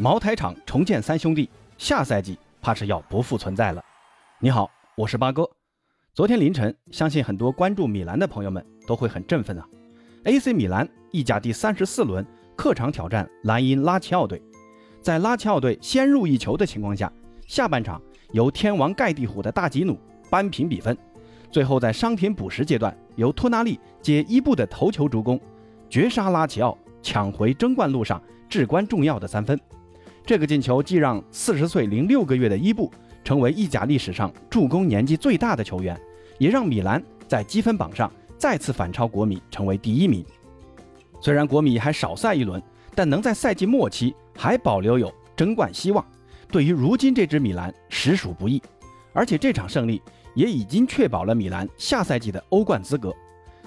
茅台厂重建三兄弟，下赛季怕是要不复存在了。你好，我是八哥。昨天凌晨，相信很多关注米兰的朋友们都会很振奋啊！AC 米兰意甲第三十四轮客场挑战莱茵拉齐奥队，在拉齐奥队先入一球的情况下，下半场由天王盖地虎的大吉努扳平比分，最后在伤停补时阶段，由托纳利接伊布的头球助攻，绝杀拉齐奥，抢回争冠路上至关重要的三分。这个进球既让四十岁零六个月的伊布成为意甲历史上助攻年纪最大的球员，也让米兰在积分榜上再次反超国米，成为第一名。虽然国米还少赛一轮，但能在赛季末期还保留有争冠希望，对于如今这支米兰实属不易。而且这场胜利也已经确保了米兰下赛季的欧冠资格。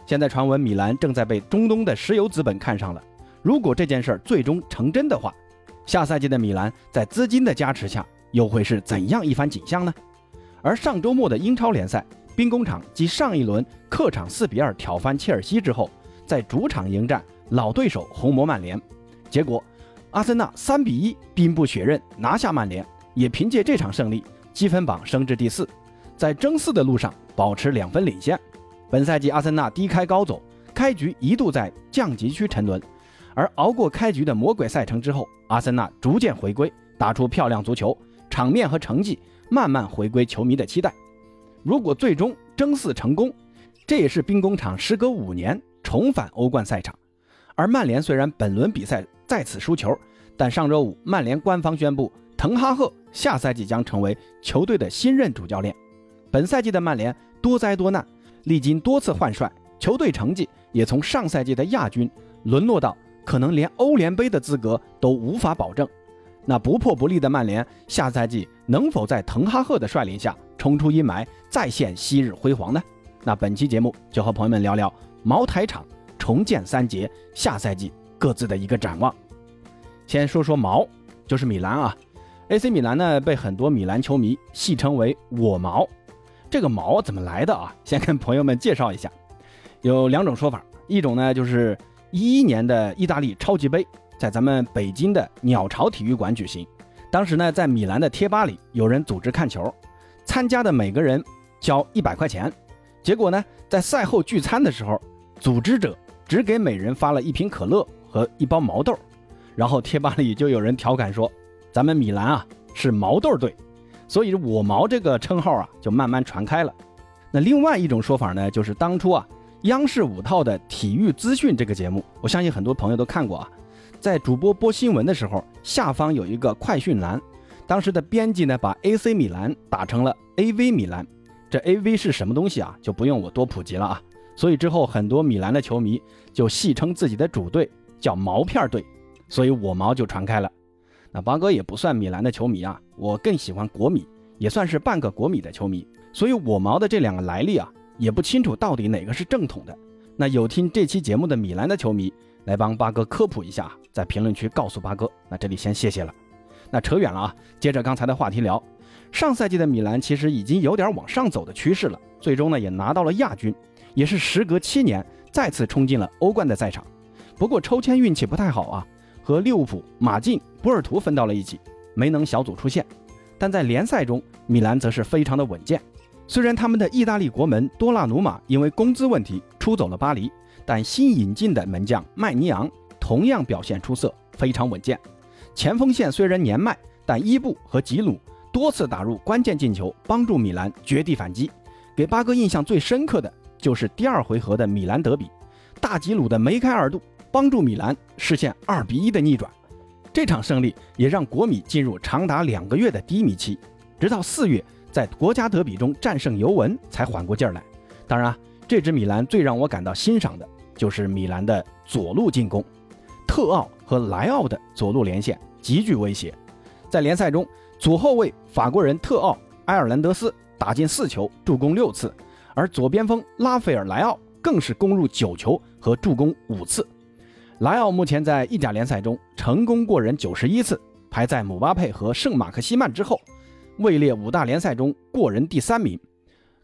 现在传闻米兰正在被中东的石油资本看上了，如果这件事儿最终成真的话，下赛季的米兰在资金的加持下，又会是怎样一番景象呢？而上周末的英超联赛，兵工厂继上一轮客场四比二挑翻切尔西之后，在主场迎战老对手红魔曼联，结果阿森纳三比一兵不血刃拿下曼联，也凭借这场胜利，积分榜升至第四，在争四的路上保持两分领先。本赛季阿森纳低开高走，开局一度在降级区沉沦。而熬过开局的魔鬼赛程之后，阿森纳逐渐回归，打出漂亮足球，场面和成绩慢慢回归球迷的期待。如果最终争四成功，这也是兵工厂时隔五年重返欧冠赛场。而曼联虽然本轮比赛再次输球，但上周五曼联官方宣布，滕哈赫下赛季将成为球队的新任主教练。本赛季的曼联多灾多难，历经多次换帅，球队成绩也从上赛季的亚军沦落到。可能连欧联杯的资格都无法保证，那不破不立的曼联下赛季能否在滕哈赫的率领下冲出阴霾，再现昔日辉煌呢？那本期节目就和朋友们聊聊茅台厂重建三杰下赛季各自的一个展望。先说说毛，就是米兰啊，AC 米兰呢被很多米兰球迷戏称为“我毛”，这个毛怎么来的啊？先跟朋友们介绍一下，有两种说法，一种呢就是。一一年的意大利超级杯在咱们北京的鸟巢体育馆举行。当时呢，在米兰的贴吧里有人组织看球，参加的每个人交一百块钱。结果呢，在赛后聚餐的时候，组织者只给每人发了一瓶可乐和一包毛豆。然后贴吧里就有人调侃说：“咱们米兰啊是毛豆队。”所以我毛这个称号啊就慢慢传开了。那另外一种说法呢，就是当初啊。央视五套的体育资讯这个节目，我相信很多朋友都看过啊。在主播播新闻的时候，下方有一个快讯栏，当时的编辑呢把 AC 米兰打成了 AV 米兰，这 AV 是什么东西啊？就不用我多普及了啊。所以之后很多米兰的球迷就戏称自己的主队叫毛片队，所以我毛就传开了。那八哥也不算米兰的球迷啊，我更喜欢国米，也算是半个国米的球迷，所以我毛的这两个来历啊。也不清楚到底哪个是正统的。那有听这期节目的米兰的球迷来帮八哥科普一下，在评论区告诉八哥。那这里先谢谢了。那扯远了啊，接着刚才的话题聊。上赛季的米兰其实已经有点往上走的趋势了，最终呢也拿到了亚军，也是时隔七年再次冲进了欧冠的赛场。不过抽签运气不太好啊，和利物浦、马竞、波尔图分到了一起，没能小组出线。但在联赛中，米兰则是非常的稳健。虽然他们的意大利国门多纳鲁马因为工资问题出走了巴黎，但新引进的门将麦尼昂同样表现出色，非常稳健。前锋线虽然年迈，但伊布和吉鲁多次打入关键进球，帮助米兰绝地反击。给八哥印象最深刻的就是第二回合的米兰德比，大吉鲁的梅开二度帮助米兰实现二比一的逆转。这场胜利也让国米进入长达两个月的低迷期，直到四月。在国家德比中战胜尤文才缓过劲儿来。当然啊，这支米兰最让我感到欣赏的就是米兰的左路进攻，特奥和莱奥的左路连线极具威胁。在联赛中，左后卫法国人特奥埃尔兰德斯打进四球，助攻六次，而左边锋拉斐尔莱奥更是攻入九球和助攻五次。莱奥目前在意甲联赛中成功过人九十一次，排在姆巴佩和圣马克西曼之后。位列五大联赛中过人第三名，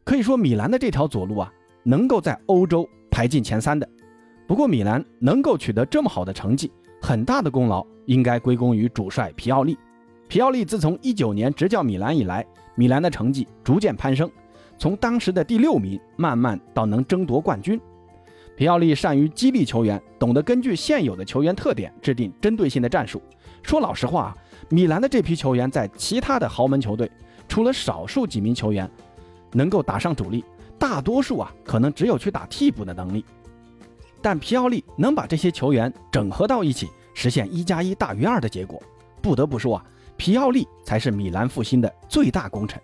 可以说米兰的这条左路啊，能够在欧洲排进前三的。不过米兰能够取得这么好的成绩，很大的功劳应该归功于主帅皮奥利。皮奥利自从一九年执教米兰以来，米兰的成绩逐渐攀升，从当时的第六名慢慢到能争夺冠军。皮奥利善于激励球员，懂得根据现有的球员特点制定针对性的战术。说老实话啊，米兰的这批球员在其他的豪门球队，除了少数几名球员能够打上主力，大多数啊可能只有去打替补的能力。但皮奥利能把这些球员整合到一起，实现一加一大于二的结果，不得不说啊。皮奥利才是米兰复兴的最大功臣，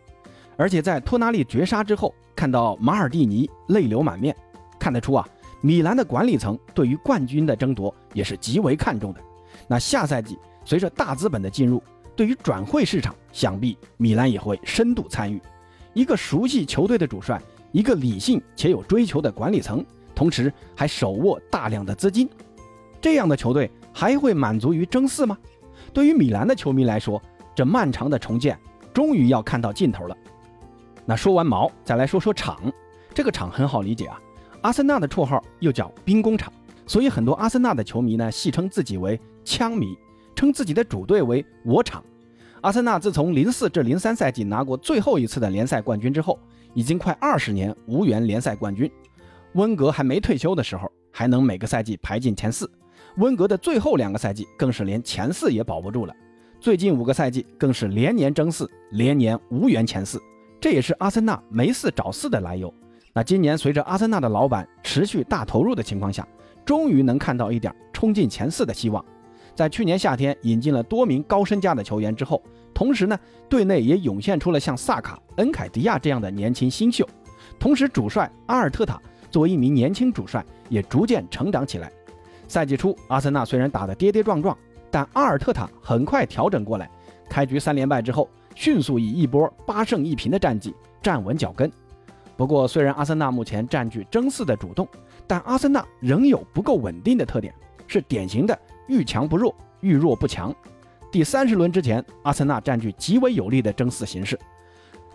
而且在托纳利绝杀之后，看到马尔蒂尼泪流满面，看得出啊，米兰的管理层对于冠军的争夺也是极为看重的。那下赛季随着大资本的进入，对于转会市场，想必米兰也会深度参与。一个熟悉球队的主帅，一个理性且有追求的管理层，同时还手握大量的资金，这样的球队还会满足于争四吗？对于米兰的球迷来说，这漫长的重建终于要看到尽头了。那说完毛，再来说说场。这个场很好理解啊，阿森纳的绰号又叫兵工厂，所以很多阿森纳的球迷呢戏称自己为枪迷，称自己的主队为我场。阿森纳自从零四至零三赛季拿过最后一次的联赛冠军之后，已经快二十年无缘联赛冠军。温格还没退休的时候，还能每个赛季排进前四。温格的最后两个赛季更是连前四也保不住了，最近五个赛季更是连年争四，连年无缘前四，这也是阿森纳没四找四的来由。那今年随着阿森纳的老板持续大投入的情况下，终于能看到一点冲进前四的希望。在去年夏天引进了多名高身价的球员之后，同时呢，队内也涌现出了像萨卡、恩凯迪亚这样的年轻新秀，同时主帅阿尔特塔作为一名年轻主帅也逐渐成长起来。赛季初，阿森纳虽然打得跌跌撞撞，但阿尔特塔很快调整过来。开局三连败之后，迅速以一波八胜一平的战绩站稳脚跟。不过，虽然阿森纳目前占据争四的主动，但阿森纳仍有不够稳定的特点，是典型的遇强不弱，遇弱不强。第三十轮之前，阿森纳占据极为有利的争四形势，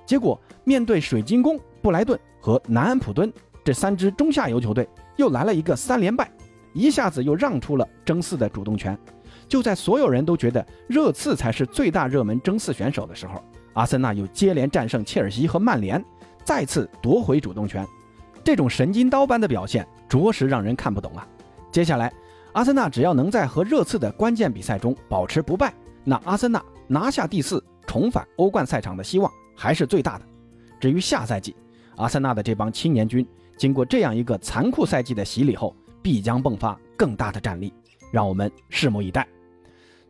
结果面对水晶宫、布莱顿和南安普敦这三支中下游球队，又来了一个三连败。一下子又让出了争四的主动权，就在所有人都觉得热刺才是最大热门争四选手的时候，阿森纳又接连战胜切尔西和曼联，再次夺回主动权。这种神经刀般的表现，着实让人看不懂啊！接下来，阿森纳只要能在和热刺的关键比赛中保持不败，那阿森纳拿下第四，重返欧冠赛场的希望还是最大的。至于下赛季，阿森纳的这帮青年军经过这样一个残酷赛季的洗礼后，必将迸发更大的战力，让我们拭目以待。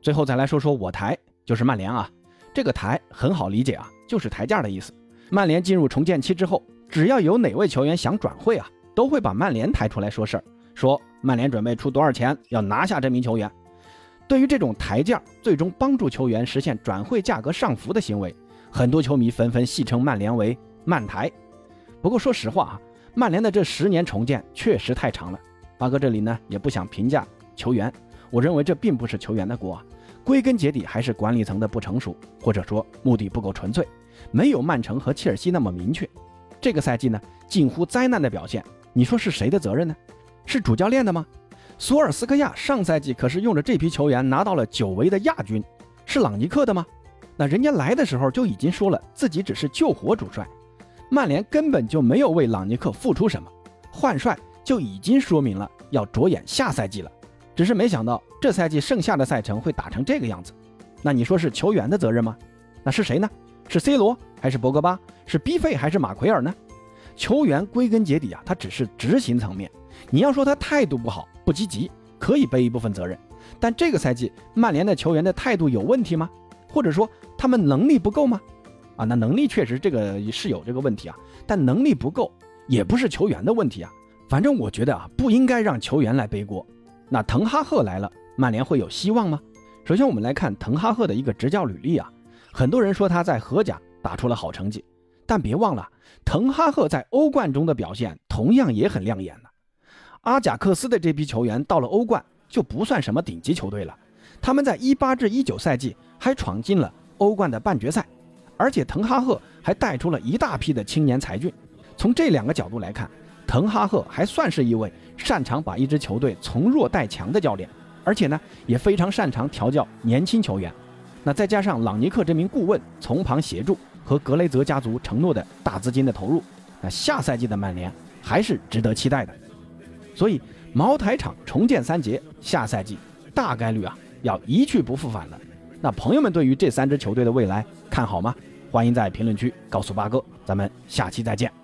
最后再来说说我台，就是曼联啊。这个台很好理解啊，就是台价的意思。曼联进入重建期之后，只要有哪位球员想转会啊，都会把曼联抬出来说事儿，说曼联准备出多少钱要拿下这名球员。对于这种抬价，最终帮助球员实现转会价格上浮的行为，很多球迷纷纷戏称曼联为“曼台”。不过说实话啊，曼联的这十年重建确实太长了。八哥这里呢也不想评价球员，我认为这并不是球员的锅，归根结底还是管理层的不成熟，或者说目的不够纯粹，没有曼城和切尔西那么明确。这个赛季呢近乎灾难的表现，你说是谁的责任呢？是主教练的吗？索尔斯克亚上赛季可是用着这批球员拿到了久违的亚军，是朗尼克的吗？那人家来的时候就已经说了自己只是救火主帅，曼联根本就没有为朗尼克付出什么，换帅。就已经说明了要着眼下赛季了，只是没想到这赛季剩下的赛程会打成这个样子。那你说是球员的责任吗？那是谁呢？是 C 罗还是博格巴？是 B 费还是马奎尔呢？球员归根结底啊，他只是执行层面。你要说他态度不好、不积极，可以背一部分责任。但这个赛季曼联的球员的态度有问题吗？或者说他们能力不够吗？啊，那能力确实这个是有这个问题啊，但能力不够也不是球员的问题啊。反正我觉得啊，不应该让球员来背锅。那滕哈赫来了，曼联会有希望吗？首先，我们来看滕哈赫的一个执教履历啊。很多人说他在荷甲打出了好成绩，但别忘了，滕哈赫在欧冠中的表现同样也很亮眼呢。阿贾克斯的这批球员到了欧冠就不算什么顶级球队了，他们在一八至一九赛季还闯进了欧冠的半决赛，而且滕哈赫还带出了一大批的青年才俊。从这两个角度来看。滕哈赫还算是一位擅长把一支球队从弱带强的教练，而且呢也非常擅长调教年轻球员。那再加上朗尼克这名顾问从旁协助和格雷泽家族承诺的大资金的投入，那下赛季的曼联还是值得期待的。所以茅台厂重建三杰，下赛季大概率啊要一去不复返了。那朋友们对于这三支球队的未来看好吗？欢迎在评论区告诉八哥，咱们下期再见。